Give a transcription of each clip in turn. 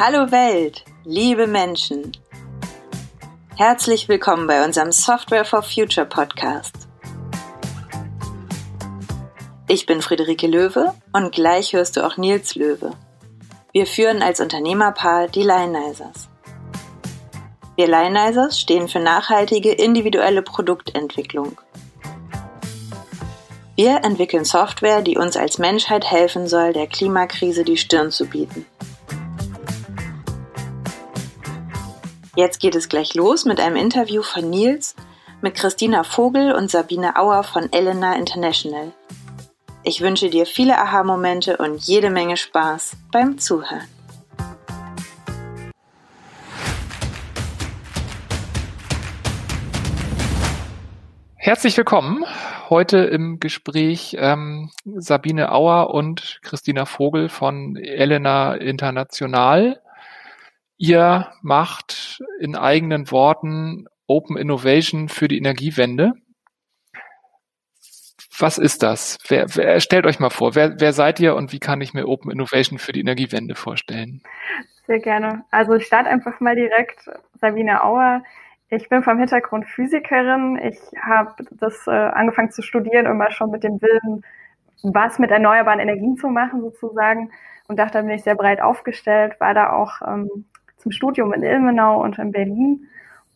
Hallo Welt, liebe Menschen. Herzlich willkommen bei unserem Software for Future Podcast. Ich bin Friederike Löwe und gleich hörst du auch Nils Löwe. Wir führen als Unternehmerpaar die Lionizers. Wir Lionizers stehen für nachhaltige individuelle Produktentwicklung. Wir entwickeln Software, die uns als Menschheit helfen soll, der Klimakrise die Stirn zu bieten. Jetzt geht es gleich los mit einem Interview von Nils mit Christina Vogel und Sabine Auer von Elena International. Ich wünsche dir viele Aha-Momente und jede Menge Spaß beim Zuhören. Herzlich willkommen. Heute im Gespräch ähm, Sabine Auer und Christina Vogel von Elena International. Ihr macht in eigenen Worten Open Innovation für die Energiewende. Was ist das? Wer, wer, stellt euch mal vor, wer, wer seid ihr und wie kann ich mir Open Innovation für die Energiewende vorstellen? Sehr gerne. Also ich starte einfach mal direkt. Sabine Auer. Ich bin vom Hintergrund Physikerin. Ich habe das äh, angefangen zu studieren, immer schon mit dem Willen, was mit erneuerbaren Energien zu machen sozusagen. Und dachte, da bin ich sehr breit aufgestellt, war da auch ähm, zum Studium in Ilmenau und in Berlin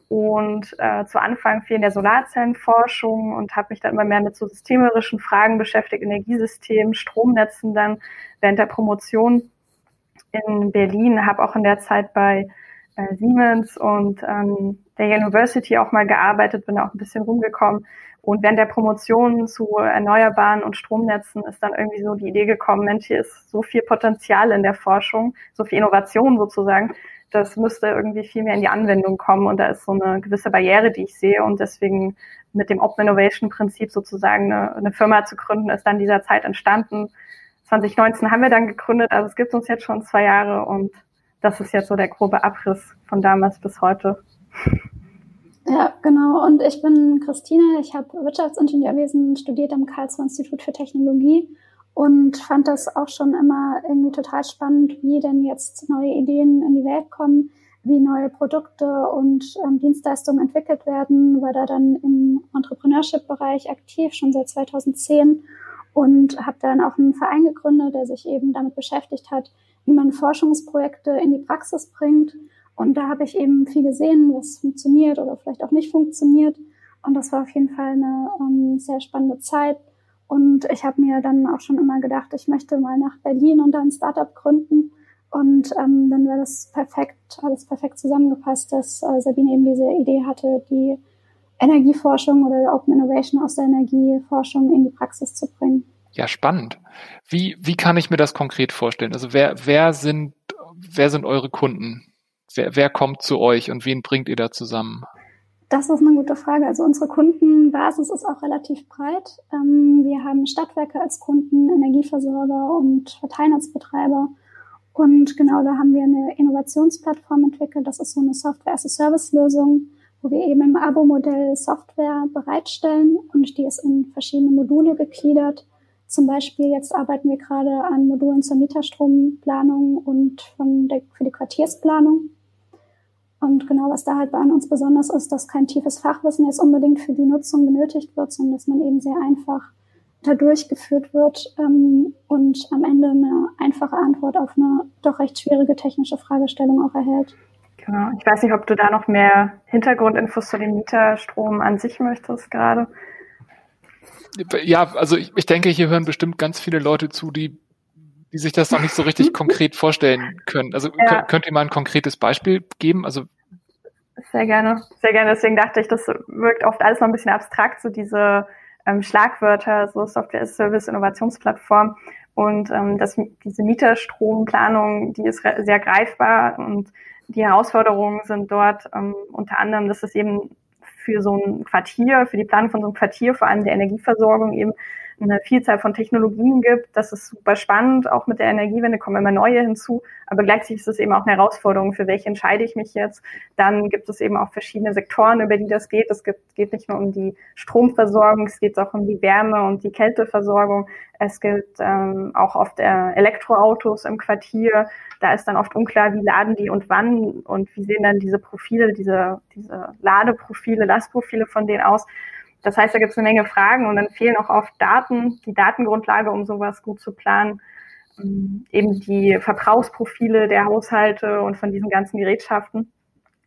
und äh, zu Anfang viel in der Solarzellenforschung und habe mich dann immer mehr mit so systemerischen Fragen beschäftigt, Energiesystemen, Stromnetzen dann während der Promotion in Berlin, habe auch in der Zeit bei äh, Siemens und ähm, der University auch mal gearbeitet, bin auch ein bisschen rumgekommen. Und während der Promotion zu Erneuerbaren und Stromnetzen ist dann irgendwie so die Idee gekommen, Mensch, hier ist so viel Potenzial in der Forschung, so viel Innovation sozusagen, das müsste irgendwie viel mehr in die Anwendung kommen und da ist so eine gewisse Barriere, die ich sehe und deswegen mit dem Open Innovation Prinzip sozusagen eine, eine Firma zu gründen, ist dann dieser Zeit entstanden. 2019 haben wir dann gegründet, also es gibt uns jetzt schon zwei Jahre und das ist jetzt so der grobe Abriss von damals bis heute. Ja, genau. Und ich bin Christine. Ich habe Wirtschaftsingenieurwesen studiert am Karlsruher Institut für Technologie und fand das auch schon immer irgendwie total spannend, wie denn jetzt neue Ideen in die Welt kommen, wie neue Produkte und ähm, Dienstleistungen entwickelt werden, war da dann im Entrepreneurship-Bereich aktiv, schon seit 2010 und habe dann auch einen Verein gegründet, der sich eben damit beschäftigt hat, wie man Forschungsprojekte in die Praxis bringt. Und da habe ich eben viel gesehen, was funktioniert oder vielleicht auch nicht funktioniert. Und das war auf jeden Fall eine ähm, sehr spannende Zeit und ich habe mir dann auch schon immer gedacht, ich möchte mal nach Berlin und dann ein Startup gründen. Und ähm, dann wäre das perfekt, alles perfekt zusammengepasst, dass äh, Sabine eben diese Idee hatte, die Energieforschung oder Open Innovation aus der Energieforschung in die Praxis zu bringen. Ja, spannend. Wie, wie kann ich mir das konkret vorstellen? Also wer, wer sind, wer sind eure Kunden? Wer, wer kommt zu euch und wen bringt ihr da zusammen? Das ist eine gute Frage. Also unsere Kundenbasis ist auch relativ breit. Ähm, wir haben Stadtwerke als Kunden, Energieversorger und Verteilnetzbetreiber. Und genau da haben wir eine Innovationsplattform entwickelt. Das ist so eine Software-as-a-Service-Lösung, wo wir eben im Abo-Modell Software bereitstellen und die ist in verschiedene Module gegliedert. Zum Beispiel jetzt arbeiten wir gerade an Modulen zur Mieterstromplanung und von der, für die Quartiersplanung. Und genau, was da halt bei uns besonders ist, dass kein tiefes Fachwissen jetzt unbedingt für die Nutzung benötigt wird, sondern dass man eben sehr einfach da durchgeführt wird ähm, und am Ende eine einfache Antwort auf eine doch recht schwierige technische Fragestellung auch erhält. Genau. Ich weiß nicht, ob du da noch mehr Hintergrundinfos zu dem Mieterstrom an sich möchtest gerade. Ja, also ich, ich denke, hier hören bestimmt ganz viele Leute zu, die die sich das noch nicht so richtig konkret vorstellen können. Also ja. könnt ihr mal ein konkretes Beispiel geben? Also sehr gerne, sehr gerne. Deswegen dachte ich, das wirkt oft alles noch ein bisschen abstrakt, so diese ähm, Schlagwörter, so Software as Service Innovationsplattform und ähm, das, diese Mieterstromplanung, die ist sehr greifbar und die Herausforderungen sind dort ähm, unter anderem, dass es eben für so ein Quartier, für die Planung von so einem Quartier, vor allem der Energieversorgung eben eine Vielzahl von Technologien gibt. Das ist super spannend. Auch mit der Energiewende kommen immer neue hinzu. Aber gleichzeitig ist es eben auch eine Herausforderung, für welche entscheide ich mich jetzt. Dann gibt es eben auch verschiedene Sektoren, über die das geht. Es gibt, geht nicht nur um die Stromversorgung, es geht auch um die Wärme und die Kälteversorgung. Es gibt ähm, auch oft äh, Elektroautos im Quartier. Da ist dann oft unklar, wie laden die und wann und wie sehen dann diese Profile, diese, diese Ladeprofile, Lastprofile von denen aus. Das heißt, da gibt es eine Menge Fragen und dann fehlen auch oft Daten, die Datengrundlage, um sowas gut zu planen. Ähm, eben die Verbrauchsprofile der Haushalte und von diesen ganzen Gerätschaften.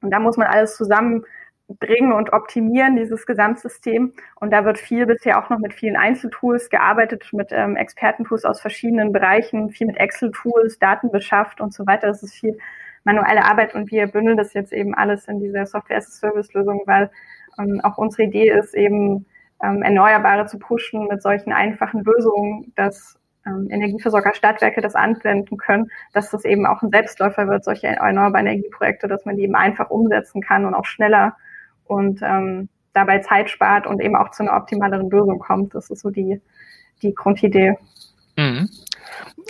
Und da muss man alles zusammenbringen und optimieren, dieses Gesamtsystem. Und da wird viel bisher auch noch mit vielen Einzeltools gearbeitet, mit ähm, Expertentools aus verschiedenen Bereichen, viel mit Excel-Tools, Daten beschafft und so weiter. Das ist viel manuelle Arbeit und wir bündeln das jetzt eben alles in diese Software-as-a-Service-Lösung, weil ähm, auch unsere Idee ist eben, ähm, Erneuerbare zu pushen mit solchen einfachen Lösungen, dass ähm, Energieversorger, Stadtwerke das anwenden können, dass das eben auch ein Selbstläufer wird, solche erneuerbaren Energieprojekte, dass man die eben einfach umsetzen kann und auch schneller und ähm, dabei Zeit spart und eben auch zu einer optimaleren Lösung kommt. Das ist so die, die Grundidee. Mhm.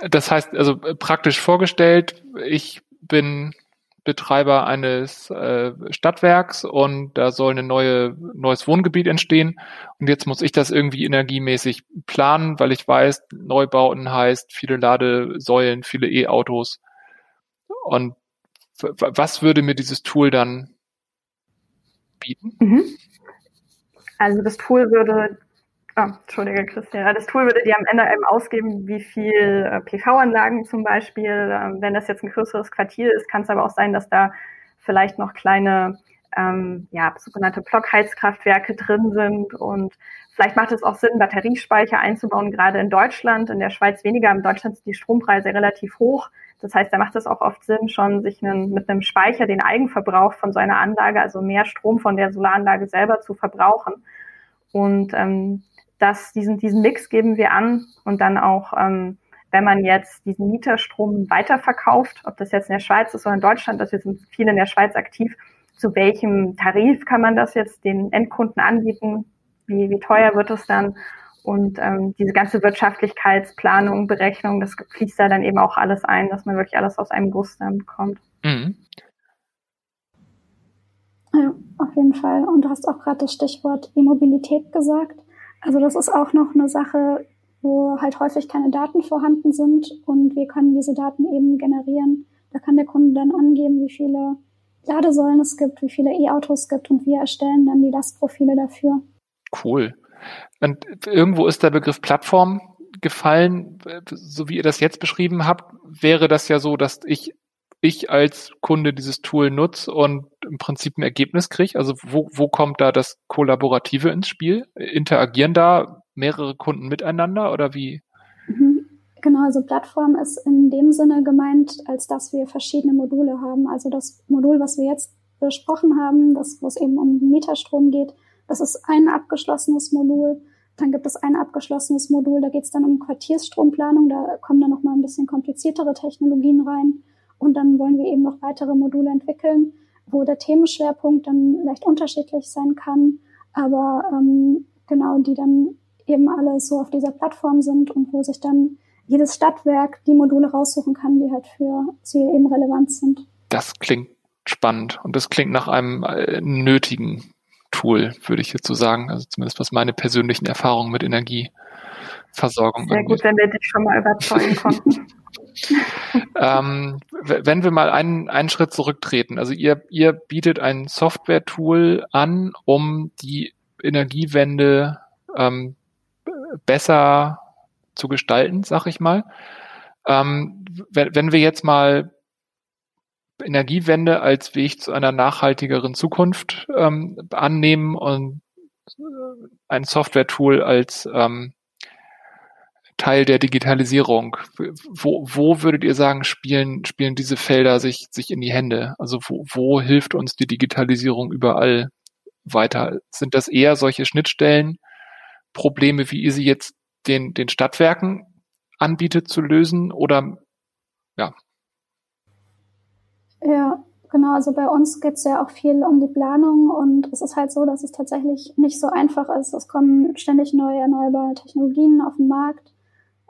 Das heißt, also praktisch vorgestellt, ich bin Betreiber eines äh, Stadtwerks und da soll ein neue, neues Wohngebiet entstehen. Und jetzt muss ich das irgendwie energiemäßig planen, weil ich weiß, Neubauten heißt viele Ladesäulen, viele E-Autos. Und was würde mir dieses Tool dann bieten? Mhm. Also das Tool würde Ah, Entschuldige, Christian. Das Tool würde dir am Ende eben ausgeben, wie viel äh, PV-Anlagen zum Beispiel, äh, wenn das jetzt ein größeres Quartier ist, kann es aber auch sein, dass da vielleicht noch kleine, ähm, ja, sogenannte Blockheizkraftwerke drin sind und vielleicht macht es auch Sinn, Batteriespeicher einzubauen, gerade in Deutschland, in der Schweiz weniger. In Deutschland sind die Strompreise relativ hoch. Das heißt, da macht es auch oft Sinn, schon sich einen, mit einem Speicher den Eigenverbrauch von so einer Anlage, also mehr Strom von der Solaranlage selber zu verbrauchen. Und ähm, dass diesen, diesen Mix geben wir an und dann auch, ähm, wenn man jetzt diesen Mieterstrom weiterverkauft, ob das jetzt in der Schweiz ist oder in Deutschland, dass wir sind viele in der Schweiz aktiv, zu welchem Tarif kann man das jetzt den Endkunden anbieten? Wie, wie teuer wird es dann? Und ähm, diese ganze Wirtschaftlichkeitsplanung, Berechnung, das fließt da dann eben auch alles ein, dass man wirklich alles aus einem Guss dann bekommt. Mhm. Ja, auf jeden Fall. Und du hast auch gerade das Stichwort E-Mobilität gesagt. Also das ist auch noch eine Sache, wo halt häufig keine Daten vorhanden sind und wir können diese Daten eben generieren. Da kann der Kunde dann angeben, wie viele Ladesäulen es gibt, wie viele E-Autos es gibt und wir erstellen dann die Lastprofile dafür. Cool. Und irgendwo ist der Begriff Plattform gefallen, so wie ihr das jetzt beschrieben habt, wäre das ja so, dass ich ich als Kunde dieses Tool nutze und im Prinzip ein Ergebnis kriege? Also wo, wo kommt da das Kollaborative ins Spiel? Interagieren da mehrere Kunden miteinander oder wie? Mhm. Genau, also Plattform ist in dem Sinne gemeint, als dass wir verschiedene Module haben. Also das Modul, was wir jetzt besprochen haben, das, wo es eben um Meterstrom geht, das ist ein abgeschlossenes Modul. Dann gibt es ein abgeschlossenes Modul, da geht es dann um Quartiersstromplanung, da kommen dann nochmal ein bisschen kompliziertere Technologien rein. Und dann wollen wir eben noch weitere Module entwickeln, wo der Themenschwerpunkt dann leicht unterschiedlich sein kann, aber ähm, genau, die dann eben alle so auf dieser Plattform sind und wo sich dann jedes Stadtwerk die Module raussuchen kann, die halt für sie eben relevant sind. Das klingt spannend und das klingt nach einem äh, nötigen Tool, würde ich jetzt so sagen. Also zumindest was meine persönlichen Erfahrungen mit Energieversorgung Sehr angeht. gut, wenn wir dich schon mal überzeugen konnten. ähm, wenn wir mal einen, einen Schritt zurücktreten, also ihr, ihr bietet ein Software-Tool an, um die Energiewende ähm, besser zu gestalten, sag ich mal. Ähm, wenn, wenn wir jetzt mal Energiewende als Weg zu einer nachhaltigeren Zukunft ähm, annehmen und ein Software-Tool als ähm, Teil der Digitalisierung. Wo, wo würdet ihr sagen, spielen, spielen diese Felder sich, sich in die Hände? Also wo, wo hilft uns die Digitalisierung überall weiter? Sind das eher solche Schnittstellen, Probleme, wie ihr sie jetzt den, den Stadtwerken anbietet zu lösen oder ja? Ja, Genau, also bei uns geht es ja auch viel um die Planung und es ist halt so, dass es tatsächlich nicht so einfach ist. Es kommen ständig neue erneuerbare Technologien auf den Markt,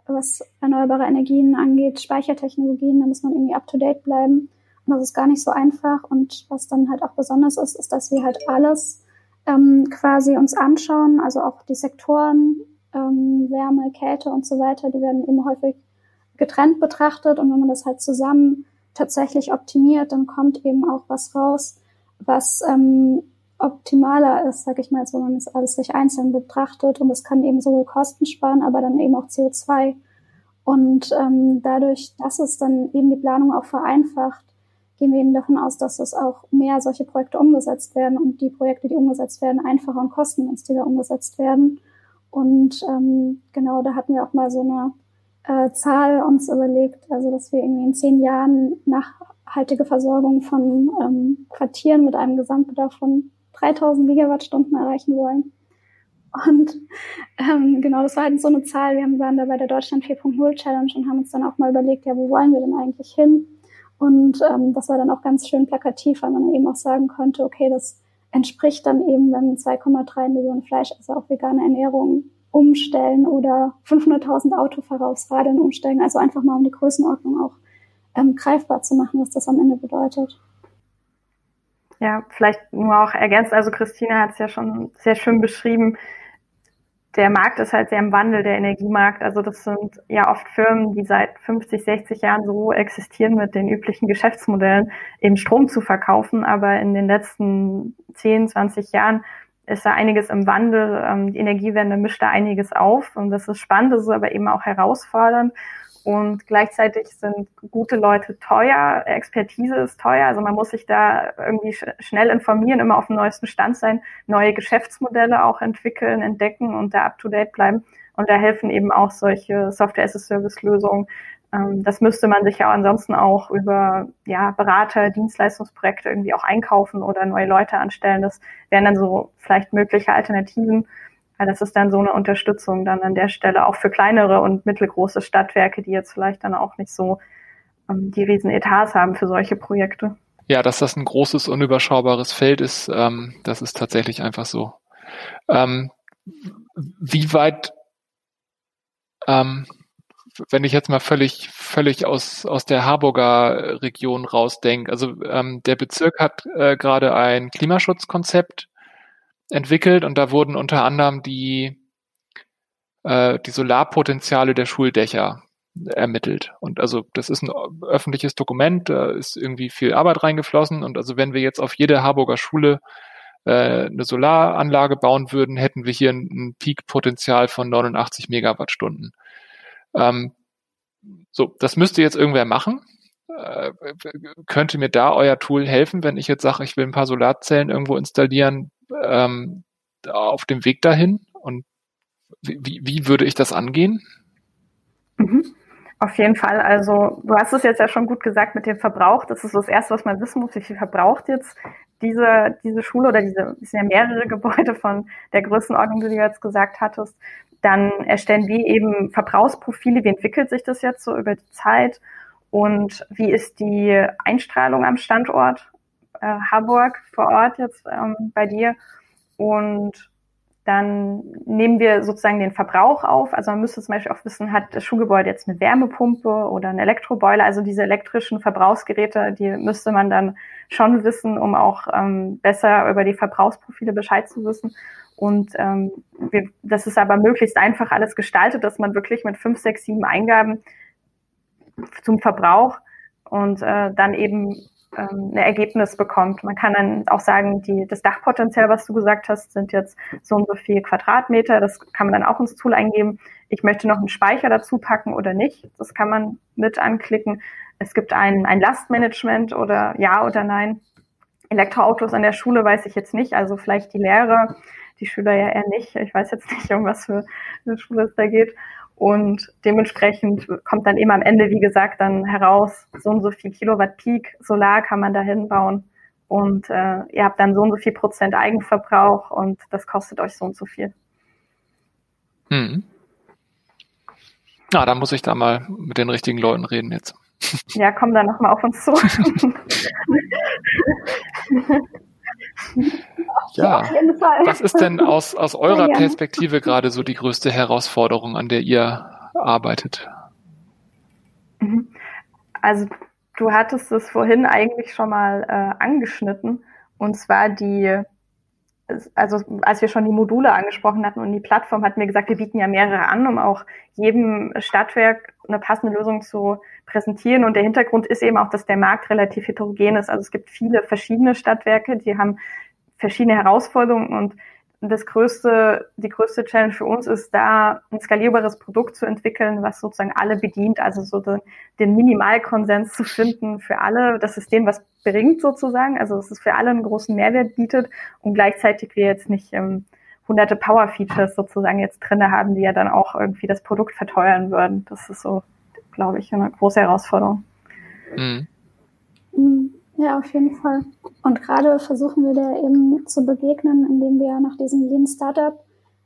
was erneuerbare Energien angeht, Speichertechnologien, da muss man irgendwie up-to-date bleiben. Und das ist gar nicht so einfach. Und was dann halt auch besonders ist, ist, dass wir halt alles ähm, quasi uns anschauen, also auch die Sektoren, ähm, Wärme, Kälte und so weiter, die werden eben häufig getrennt betrachtet. Und wenn man das halt zusammen tatsächlich optimiert, dann kommt eben auch was raus, was ähm, optimaler ist, sag ich mal, als wenn man das alles sich einzeln betrachtet. Und das kann eben sowohl Kosten sparen, aber dann eben auch CO2. Und ähm, dadurch, dass es dann eben die Planung auch vereinfacht, gehen wir eben davon aus, dass es auch mehr solche Projekte umgesetzt werden und die Projekte, die umgesetzt werden, einfacher und kostengünstiger umgesetzt werden. Und ähm, genau, da hatten wir auch mal so eine äh, Zahl uns überlegt, also dass wir irgendwie in zehn Jahren nachhaltige Versorgung von ähm, Quartieren mit einem Gesamtbedarf von 3000 Gigawattstunden erreichen wollen. Und ähm, genau, das war halt so eine Zahl. Wir waren da bei der Deutschland 4.0 Challenge und haben uns dann auch mal überlegt, ja, wo wollen wir denn eigentlich hin? Und ähm, das war dann auch ganz schön plakativ, weil man eben auch sagen konnte, okay, das entspricht dann eben, wenn 2,3 Millionen Fleisch, also auch vegane Ernährung umstellen oder 500.000 Autofahrer aufs Radeln umsteigen. Also einfach mal um die Größenordnung auch ähm, greifbar zu machen, was das am Ende bedeutet. Ja, vielleicht nur auch ergänzt. Also Christina hat es ja schon sehr schön beschrieben. Der Markt ist halt sehr im Wandel, der Energiemarkt. Also das sind ja oft Firmen, die seit 50, 60 Jahren so existieren mit den üblichen Geschäftsmodellen, eben Strom zu verkaufen. Aber in den letzten 10, 20 Jahren ist da einiges im Wandel. Ähm, die Energiewende mischt da einiges auf und das ist spannend, das ist aber eben auch herausfordernd. Und gleichzeitig sind gute Leute teuer, Expertise ist teuer, also man muss sich da irgendwie sch schnell informieren, immer auf dem neuesten Stand sein, neue Geschäftsmodelle auch entwickeln, entdecken und da up-to-date bleiben. Und da helfen eben auch solche Software-as-a-Service-Lösungen, ähm, das müsste man sich ja ansonsten auch über ja, Berater, Dienstleistungsprojekte irgendwie auch einkaufen oder neue Leute anstellen. Das wären dann so vielleicht mögliche Alternativen. Weil das ist dann so eine Unterstützung dann an der Stelle auch für kleinere und mittelgroße Stadtwerke, die jetzt vielleicht dann auch nicht so ähm, die riesen Etats haben für solche Projekte. Ja, dass das ein großes, unüberschaubares Feld ist, ähm, das ist tatsächlich einfach so. Ähm, wie weit ähm, wenn ich jetzt mal völlig, völlig aus, aus der Harburger Region rausdenke, also ähm, der Bezirk hat äh, gerade ein Klimaschutzkonzept entwickelt und da wurden unter anderem die, äh, die Solarpotenziale der Schuldächer ermittelt. Und also das ist ein öffentliches Dokument, da ist irgendwie viel Arbeit reingeflossen und also wenn wir jetzt auf jede Harburger Schule äh, eine Solaranlage bauen würden, hätten wir hier ein, ein Peak-Potenzial von 89 Megawattstunden. Ähm, so, das müsste jetzt irgendwer machen. Äh, könnte mir da euer Tool helfen, wenn ich jetzt sage, ich will ein paar Solarzellen irgendwo installieren ähm, auf dem Weg dahin? Und wie, wie würde ich das angehen? Mhm. Auf jeden Fall. Also du hast es jetzt ja schon gut gesagt mit dem Verbrauch. Das ist das Erste, was man wissen muss. Wie viel verbraucht jetzt diese, diese Schule oder diese, es sind ja mehrere Gebäude von der Größenordnung, die du jetzt gesagt hattest. Dann erstellen wir eben Verbrauchsprofile. Wie entwickelt sich das jetzt so über die Zeit? Und wie ist die Einstrahlung am Standort äh, Harburg vor Ort jetzt ähm, bei dir? Und dann nehmen wir sozusagen den Verbrauch auf. Also man müsste zum Beispiel auch wissen, hat das Schulgebäude jetzt eine Wärmepumpe oder einen Elektroboiler? Also diese elektrischen Verbrauchsgeräte, die müsste man dann schon wissen, um auch ähm, besser über die Verbrauchsprofile Bescheid zu wissen. Und ähm, wir, das ist aber möglichst einfach alles gestaltet, dass man wirklich mit fünf, sechs, sieben Eingaben zum Verbrauch und äh, dann eben ähm, ein Ergebnis bekommt. Man kann dann auch sagen, die, das Dachpotenzial, was du gesagt hast, sind jetzt so und so viel Quadratmeter. Das kann man dann auch ins Tool eingeben. Ich möchte noch einen Speicher dazu packen oder nicht. Das kann man mit anklicken. Es gibt ein, ein Lastmanagement oder ja oder nein. Elektroautos an der Schule weiß ich jetzt nicht. Also vielleicht die Lehrer die Schüler ja eher nicht. Ich weiß jetzt nicht, um was für eine Schule es da geht. Und dementsprechend kommt dann eben am Ende, wie gesagt, dann heraus, so und so viel Kilowatt Peak Solar kann man da hinbauen. Und äh, ihr habt dann so und so viel Prozent Eigenverbrauch und das kostet euch so und so viel. Hm. Na, da muss ich da mal mit den richtigen Leuten reden jetzt. ja, komm dann nochmal auf uns zu. ja, was ist denn aus, aus eurer Perspektive gerade so die größte Herausforderung, an der ihr arbeitet? Mhm. Also du hattest es vorhin eigentlich schon mal äh, angeschnitten, und zwar die also als wir schon die Module angesprochen hatten und die Plattform hatten wir gesagt, wir bieten ja mehrere an, um auch jedem Stadtwerk eine passende Lösung zu präsentieren. Und der Hintergrund ist eben auch, dass der Markt relativ heterogen ist. Also es gibt viele verschiedene Stadtwerke, die haben verschiedene Herausforderungen und das größte, die größte Challenge für uns ist da, ein skalierbares Produkt zu entwickeln, was sozusagen alle bedient, also so den, den Minimalkonsens zu finden für alle, das System, was bringt sozusagen, also dass es für alle einen großen Mehrwert bietet und gleichzeitig wir jetzt nicht ähm, hunderte Power-Features sozusagen jetzt drinne haben, die ja dann auch irgendwie das Produkt verteuern würden. Das ist so, glaube ich, eine große Herausforderung. Mhm. Ja, auf jeden Fall. Und gerade versuchen wir da eben zu begegnen, indem wir nach diesem Lean Startup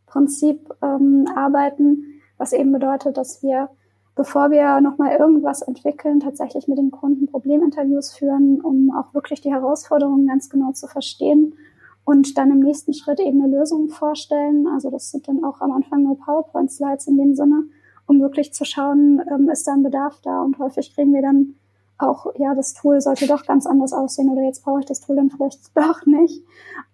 Prinzip ähm, arbeiten, was eben bedeutet, dass wir, bevor wir nochmal irgendwas entwickeln, tatsächlich mit den Kunden Probleminterviews führen, um auch wirklich die Herausforderungen ganz genau zu verstehen und dann im nächsten Schritt eben eine Lösung vorstellen. Also das sind dann auch am Anfang nur PowerPoint-Slides in dem Sinne, um wirklich zu schauen, ähm, ist da ein Bedarf da und häufig kriegen wir dann auch, ja, das Tool sollte doch ganz anders aussehen oder jetzt brauche ich das Tool dann vielleicht doch nicht.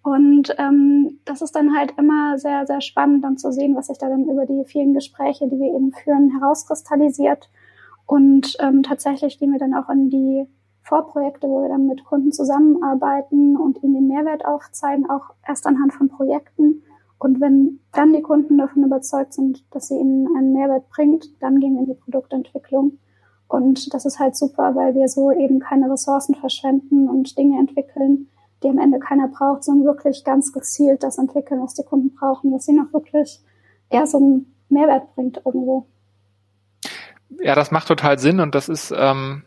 Und ähm, das ist dann halt immer sehr, sehr spannend, dann zu sehen, was sich da dann über die vielen Gespräche, die wir eben führen, herauskristallisiert. Und ähm, tatsächlich gehen wir dann auch in die Vorprojekte, wo wir dann mit Kunden zusammenarbeiten und ihnen den Mehrwert aufzeigen, auch erst anhand von Projekten. Und wenn dann die Kunden davon überzeugt sind, dass sie ihnen einen Mehrwert bringt, dann gehen wir in die Produktentwicklung. Und das ist halt super, weil wir so eben keine Ressourcen verschwenden und Dinge entwickeln, die am Ende keiner braucht, sondern wirklich ganz gezielt das entwickeln, was die Kunden brauchen, dass ihnen auch wirklich eher so einen Mehrwert bringt irgendwo. Ja, das macht total Sinn und das ist, ähm,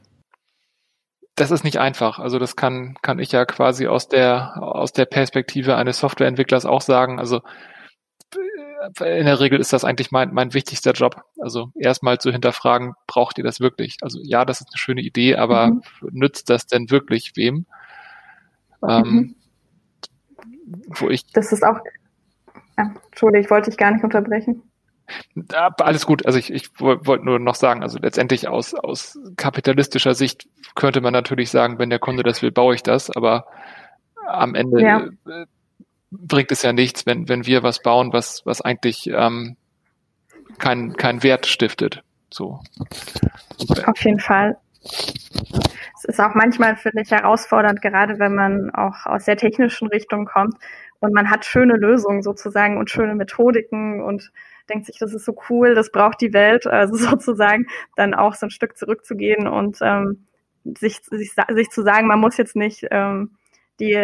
das ist nicht einfach. Also das kann, kann ich ja quasi aus der, aus der Perspektive eines Softwareentwicklers auch sagen. Also in der Regel ist das eigentlich mein, mein wichtigster Job. Also erstmal zu hinterfragen, braucht ihr das wirklich? Also ja, das ist eine schöne Idee, aber mhm. nützt das denn wirklich wem? Ähm, mhm. wo ich. Das ist auch. Ja, Entschuldigung, ich wollte dich gar nicht unterbrechen. Alles gut. Also ich, ich wollte nur noch sagen, also letztendlich aus, aus kapitalistischer Sicht könnte man natürlich sagen, wenn der Kunde das will, baue ich das, aber am Ende ja. Bringt es ja nichts, wenn, wenn wir was bauen, was, was eigentlich ähm, keinen kein Wert stiftet. So. Auf jeden Fall. Es ist auch manchmal, finde ich, herausfordernd, gerade wenn man auch aus der technischen Richtung kommt und man hat schöne Lösungen sozusagen und schöne Methodiken und denkt sich, das ist so cool, das braucht die Welt, also sozusagen dann auch so ein Stück zurückzugehen und ähm, sich, sich, sich zu sagen, man muss jetzt nicht ähm, die,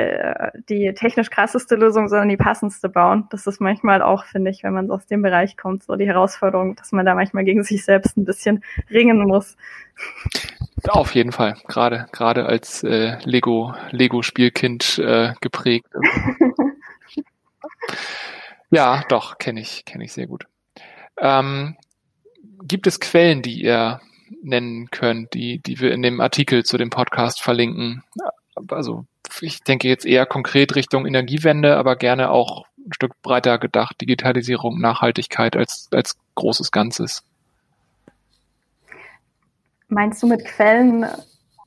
die technisch krasseste Lösung, sondern die passendste bauen. Das ist manchmal auch, finde ich, wenn man aus dem Bereich kommt, so die Herausforderung, dass man da manchmal gegen sich selbst ein bisschen ringen muss. Auf jeden Fall, gerade gerade als äh, Lego Lego Spielkind äh, geprägt. ja, doch kenne ich kenne ich sehr gut. Ähm, gibt es Quellen, die ihr nennen könnt, die die wir in dem Artikel zu dem Podcast verlinken? Also ich denke jetzt eher konkret Richtung Energiewende, aber gerne auch ein Stück breiter gedacht, Digitalisierung, Nachhaltigkeit als, als großes Ganzes. Meinst du mit Quellen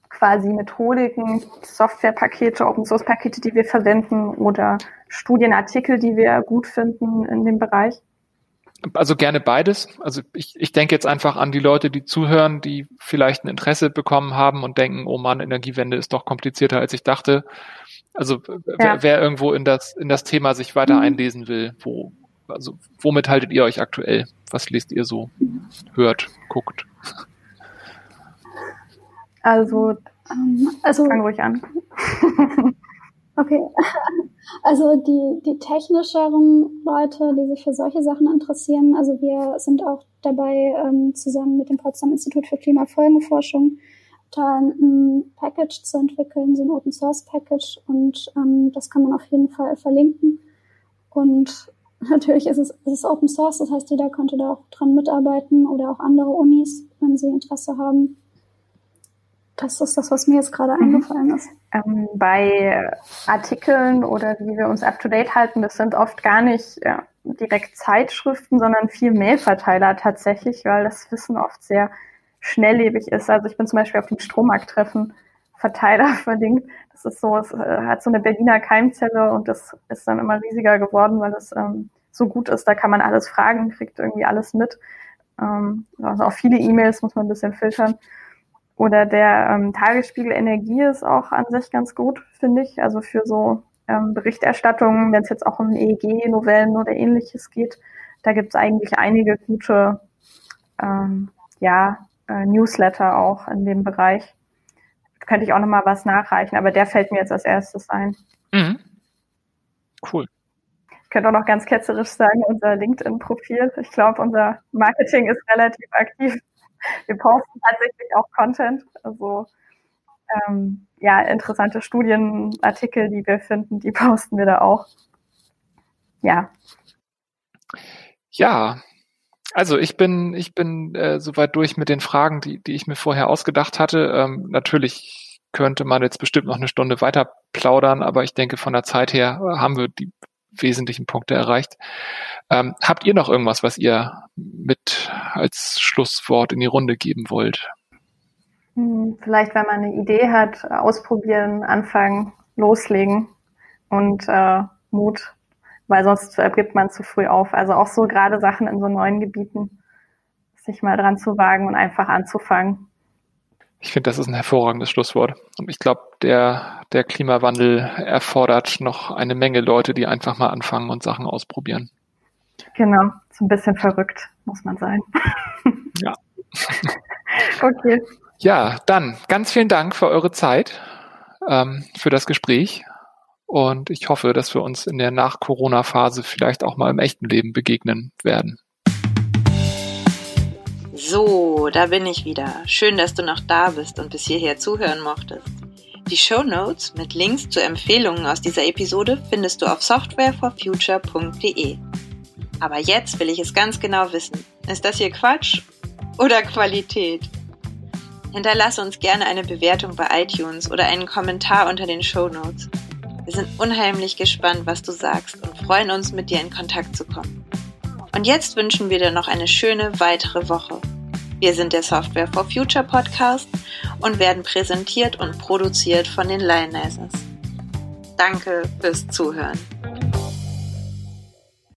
quasi Methodiken, Softwarepakete, Open Source Pakete, die wir verwenden oder Studienartikel, die wir gut finden in dem Bereich? Also gerne beides. Also ich, ich denke jetzt einfach an die Leute, die zuhören, die vielleicht ein Interesse bekommen haben und denken, oh Mann, Energiewende ist doch komplizierter, als ich dachte. Also ja. wer, wer, irgendwo in das, in das Thema sich weiter mhm. einlesen will, wo, also womit haltet ihr euch aktuell? Was lest ihr so? Hört, guckt? Also, ähm, also fang ruhig an. Okay. Also die, die technischeren Leute, die sich für solche Sachen interessieren, also wir sind auch dabei, ähm, zusammen mit dem Potsdam Institut für Klimafolgenforschung da ein Package zu entwickeln, so ein Open Source Package und ähm, das kann man auf jeden Fall verlinken. Und natürlich ist es, es ist Open Source, das heißt, jeder könnte da auch dran mitarbeiten oder auch andere Unis, wenn sie Interesse haben. Das ist das, was mir jetzt gerade mhm. eingefallen ist. Ähm, bei Artikeln oder wie wir uns up-to-date halten, das sind oft gar nicht ja, direkt Zeitschriften, sondern viel Mailverteiler tatsächlich, weil das Wissen oft sehr schnelllebig ist. Also ich bin zum Beispiel auf dem Strommarkttreffen Verteiler verlinkt. Das ist so, es äh, hat so eine Berliner Keimzelle und das ist dann immer riesiger geworden, weil es ähm, so gut ist. Da kann man alles fragen, kriegt irgendwie alles mit. Ähm, also auch viele E-Mails muss man ein bisschen filtern. Oder der ähm, Tagesspiegel Energie ist auch an sich ganz gut, finde ich. Also für so ähm, Berichterstattungen, wenn es jetzt auch um EEG-Novellen oder ähnliches geht, da gibt es eigentlich einige gute ähm, ja, äh, Newsletter auch in dem Bereich. Könnte ich auch nochmal was nachreichen, aber der fällt mir jetzt als erstes ein. Mhm. Cool. Ich könnte auch noch ganz ketzerisch sagen, unser LinkedIn-Profil. Ich glaube, unser Marketing ist relativ aktiv. Wir posten tatsächlich auch Content. Also ähm, ja, interessante Studienartikel, die wir finden, die posten wir da auch. Ja. Ja, also ich bin, ich bin äh, soweit durch mit den Fragen, die, die ich mir vorher ausgedacht hatte. Ähm, natürlich könnte man jetzt bestimmt noch eine Stunde weiter plaudern, aber ich denke, von der Zeit her haben wir die wesentlichen Punkte erreicht. Ähm, habt ihr noch irgendwas, was ihr mit als Schlusswort in die Runde geben wollt? Hm, vielleicht, wenn man eine Idee hat, ausprobieren, anfangen, loslegen und äh, Mut weil sonst gibt man zu früh auf. Also auch so gerade Sachen in so neuen Gebieten, sich mal dran zu wagen und einfach anzufangen. Ich finde, das ist ein hervorragendes Schlusswort. Und ich glaube, der, der Klimawandel erfordert noch eine Menge Leute, die einfach mal anfangen und Sachen ausprobieren. Genau, so ein bisschen verrückt muss man sein. Ja. okay. Ja, dann ganz vielen Dank für eure Zeit, ähm, für das Gespräch. Und ich hoffe, dass wir uns in der Nach-Corona-Phase vielleicht auch mal im echten Leben begegnen werden. So, da bin ich wieder. Schön, dass du noch da bist und bis hierher zuhören mochtest. Die Show Notes mit Links zu Empfehlungen aus dieser Episode findest du auf softwareforfuture.de. Aber jetzt will ich es ganz genau wissen. Ist das hier Quatsch oder Qualität? Hinterlasse uns gerne eine Bewertung bei iTunes oder einen Kommentar unter den Show Notes. Wir sind unheimlich gespannt, was du sagst und freuen uns, mit dir in Kontakt zu kommen. Und jetzt wünschen wir dir noch eine schöne weitere Woche. Wir sind der Software for Future Podcast und werden präsentiert und produziert von den Lionizers. Danke fürs Zuhören.